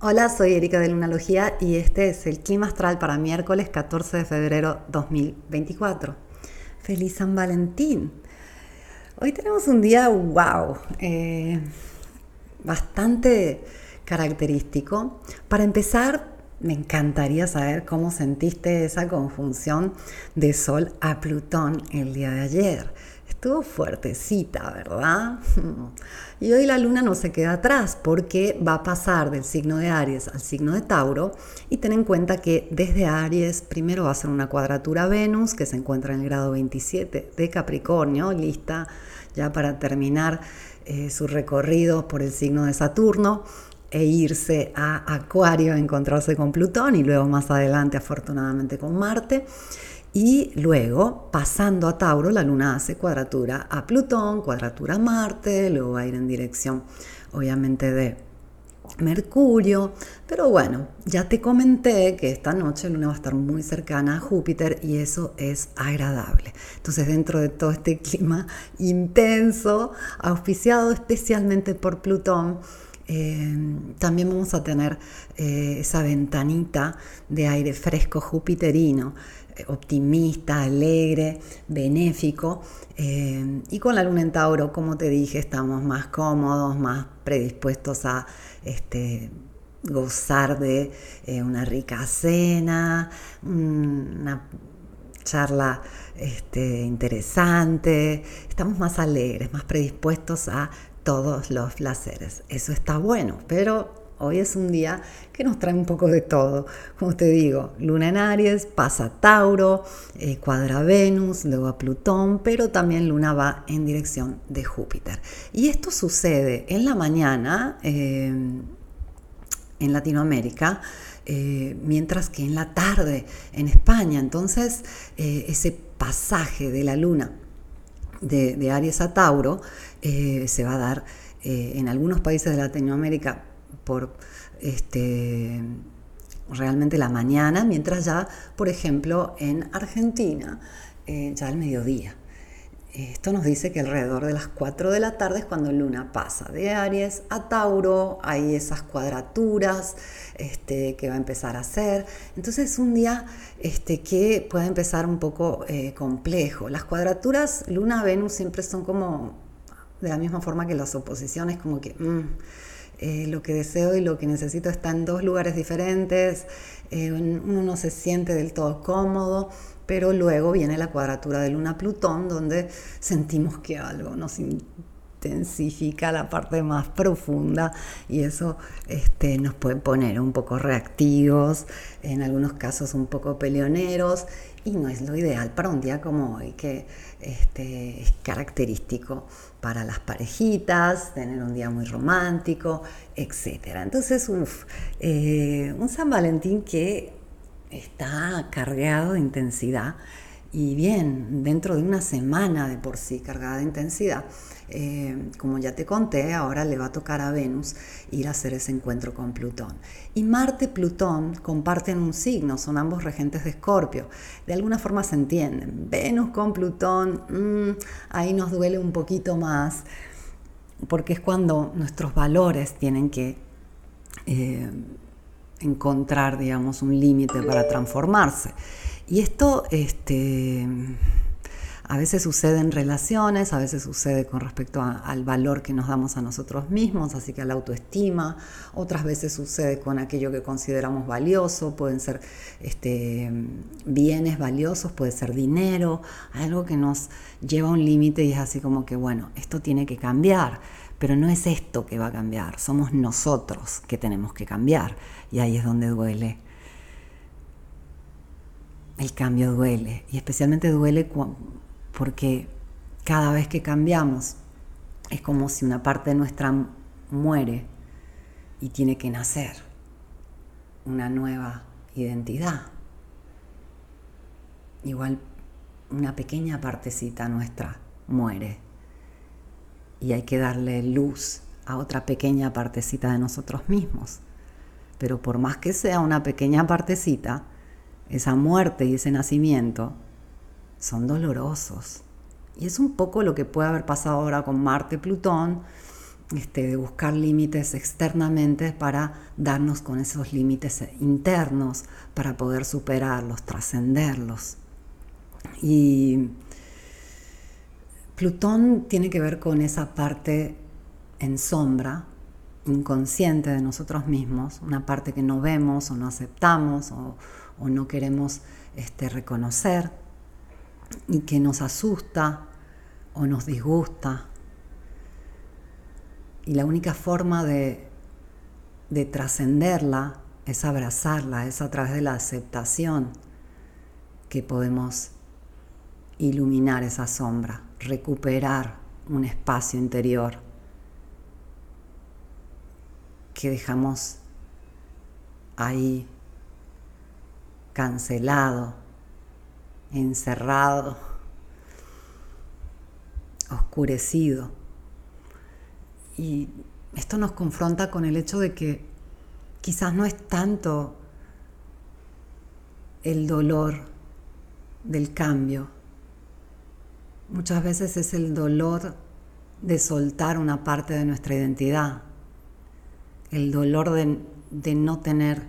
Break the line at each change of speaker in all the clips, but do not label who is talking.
Hola, soy Erika de Lunalogía y este es el clima astral para miércoles 14 de febrero 2024. Feliz San Valentín. Hoy tenemos un día, wow, eh, bastante característico. Para empezar, me encantaría saber cómo sentiste esa conjunción de Sol a Plutón el día de ayer. Estuvo fuertecita, ¿verdad? Y hoy la luna no se queda atrás porque va a pasar del signo de Aries al signo de Tauro y ten en cuenta que desde Aries primero va a ser una cuadratura Venus que se encuentra en el grado 27 de Capricornio, lista ya para terminar eh, su recorrido por el signo de Saturno e irse a Acuario a encontrarse con Plutón y luego más adelante afortunadamente con Marte. Y luego, pasando a Tauro, la luna hace cuadratura a Plutón, cuadratura a Marte, luego va a ir en dirección, obviamente, de Mercurio. Pero bueno, ya te comenté que esta noche la luna va a estar muy cercana a Júpiter y eso es agradable. Entonces, dentro de todo este clima intenso, auspiciado especialmente por Plutón, eh, también vamos a tener eh, esa ventanita de aire fresco jupiterino optimista, alegre, benéfico. Eh, y con la luna en Tauro, como te dije, estamos más cómodos, más predispuestos a este, gozar de eh, una rica cena, una charla este, interesante. Estamos más alegres, más predispuestos a todos los placeres. Eso está bueno, pero Hoy es un día que nos trae un poco de todo. Como te digo, Luna en Aries, pasa Tauro, eh, cuadra Venus, luego a Plutón, pero también Luna va en dirección de Júpiter. Y esto sucede en la mañana eh, en Latinoamérica. Eh, mientras que en la tarde en España, entonces ese pasaje de la luna de, de Aries a Tauro se va a dar en algunos países de Latinoamérica por este, realmente la mañana, mientras ya, por ejemplo, en Argentina, eh, ya al mediodía. Esto nos dice que alrededor de las 4 de la tarde es cuando Luna pasa de Aries a Tauro, hay esas cuadraturas este, que va a empezar a hacer. Entonces es un día este, que puede empezar un poco eh, complejo. Las cuadraturas Luna-Venus siempre son como de la misma forma que las oposiciones, como que... Mm, eh, lo que deseo y lo que necesito está en dos lugares diferentes, eh, uno no se siente del todo cómodo, pero luego viene la cuadratura de Luna-Plutón, donde sentimos que algo nos intensifica la parte más profunda y eso este, nos puede poner un poco reactivos, en algunos casos un poco peleoneros y no es lo ideal para un día como hoy que este, es característico para las parejitas, tener un día muy romántico, etc. Entonces, eh, un San Valentín que está cargado de intensidad y bien, dentro de una semana de por sí cargada de intensidad, eh, como ya te conté, ahora le va a tocar a Venus ir a hacer ese encuentro con Plutón. Y Marte y Plutón comparten un signo, son ambos regentes de Escorpio. De alguna forma se entienden. Venus con Plutón, mm, ahí nos duele un poquito más, porque es cuando nuestros valores tienen que... Eh, encontrar, digamos, un límite para transformarse. Y esto este, a veces sucede en relaciones, a veces sucede con respecto al valor que nos damos a nosotros mismos, así que a la autoestima, otras veces sucede con aquello que consideramos valioso, pueden ser este, bienes valiosos, puede ser dinero, algo que nos lleva a un límite y es así como que, bueno, esto tiene que cambiar, pero no es esto que va a cambiar, somos nosotros que tenemos que cambiar. Y ahí es donde duele el cambio duele y especialmente duele porque cada vez que cambiamos es como si una parte de nuestra muere y tiene que nacer una nueva identidad. Igual una pequeña partecita nuestra muere y hay que darle luz a otra pequeña partecita de nosotros mismos. Pero por más que sea una pequeña partecita, esa muerte y ese nacimiento son dolorosos. Y es un poco lo que puede haber pasado ahora con Marte, Plutón este, de buscar límites externamente para darnos con esos límites internos, para poder superarlos, trascenderlos. Y Plutón tiene que ver con esa parte en sombra, inconsciente de nosotros mismos, una parte que no vemos o no aceptamos o, no queremos este, reconocer y que nos asusta o nos disgusta. Y la única forma de, de trascenderla es abrazarla, es a través de la aceptación que podemos iluminar esa sombra, recuperar un espacio interior que dejamos ahí cancelado, encerrado, oscurecido. Y esto nos confronta con el hecho de que quizás no es tanto el dolor del cambio, muchas veces es el dolor de soltar una parte de nuestra identidad, el dolor de, no tener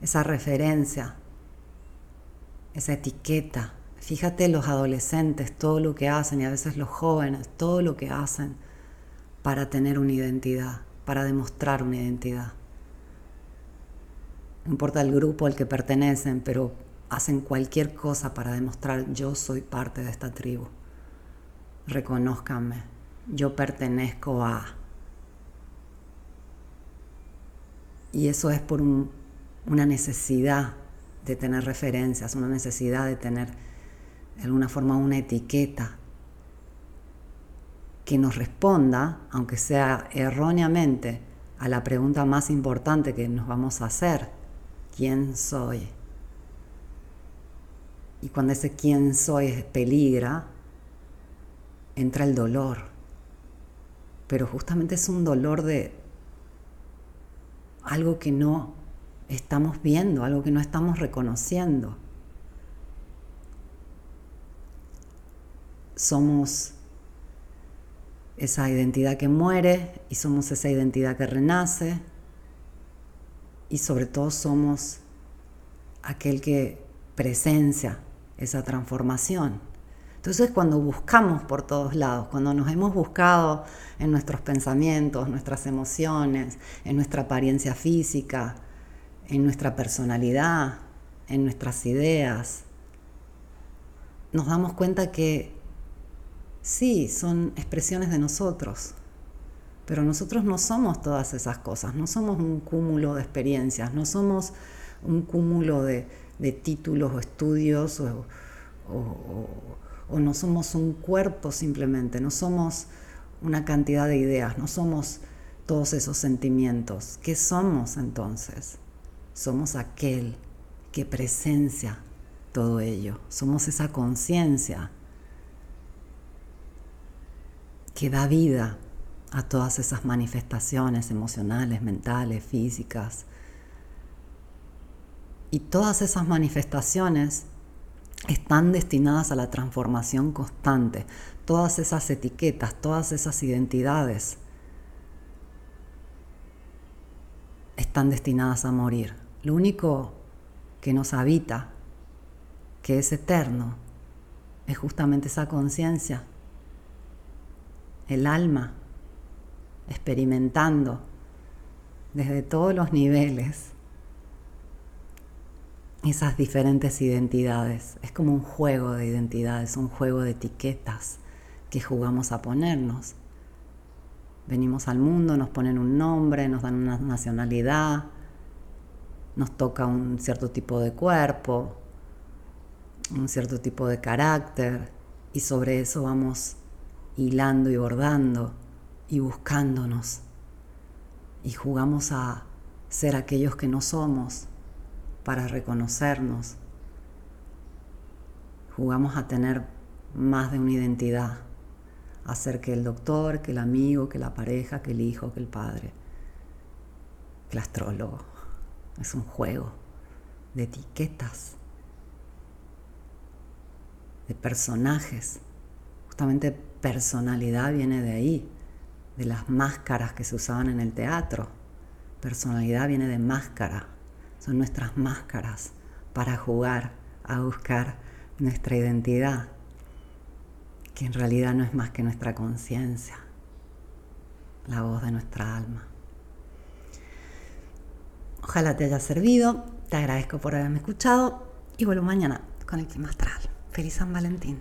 esa referencia, esa etiqueta. Fíjate los adolescentes, todo lo que hacen y a veces los jóvenes, todo lo que hacen para tener una identidad, para demostrar una identidad. No importa el grupo al que pertenecen, pero hacen cualquier cosa para demostrar yo soy parte de esta tribu. Reconózcanme, yo pertenezco a... Y eso es por una necesidad de tener referencias, una necesidad de tener de alguna forma una etiqueta que nos responda, aunque sea erróneamente, a la pregunta más importante que nos vamos a hacer, ¿quién soy? Y cuando ese quién soy peligra, entra el dolor. Pero justamente es un dolor de, algo que no estamos viendo, algo que no estamos reconociendo. Somos esa identidad que muere y somos esa identidad que renace y sobre todo somos aquel que presencia esa transformación. Entonces cuando buscamos por todos lados, cuando nos hemos buscado en nuestros pensamientos, nuestras emociones, en nuestra apariencia física, en nuestra personalidad, en nuestras ideas, nos damos cuenta que sí, son expresiones de nosotros, pero nosotros no somos todas esas cosas, no somos un cúmulo de experiencias, no somos un cúmulo de, títulos o estudios o o no somos un cuerpo simplemente, no somos una cantidad de ideas, no somos todos esos sentimientos. ¿Qué somos entonces? Somos aquel que presencia todo ello, somos esa conciencia que da vida a todas esas manifestaciones emocionales, mentales, físicas. Y todas esas manifestaciones están destinadas a la transformación constante. Todas esas etiquetas, todas esas identidades están destinadas a morir. Lo único que nos habita, que es eterno, es justamente esa conciencia, el alma, experimentando desde todos los niveles esas diferentes identidades. Es como un juego de identidades, un juego de etiquetas que jugamos a ponernos. Venimos al mundo, nos ponen un nombre, nos dan una nacionalidad, nos toca un cierto tipo de cuerpo, un cierto tipo de carácter, y sobre eso vamos hilando y bordando y buscándonos. Y jugamos a ser aquellos que no somos para reconocernos. Jugamos a tener más de una identidad, a ser que el doctor, que el amigo, que la pareja, que el hijo, que el padre, que el astrólogo. Es un juego de etiquetas, de personajes. Justamente personalidad viene de ahí, de las máscaras que se usaban en el teatro. Personalidad viene de máscara, son nuestras máscaras para jugar a buscar nuestra identidad, que en realidad no es más que nuestra conciencia, la voz de nuestra alma. Ojalá te haya servido, te agradezco por haberme escuchado y vuelvo mañana con el clima astral. Feliz San Valentín.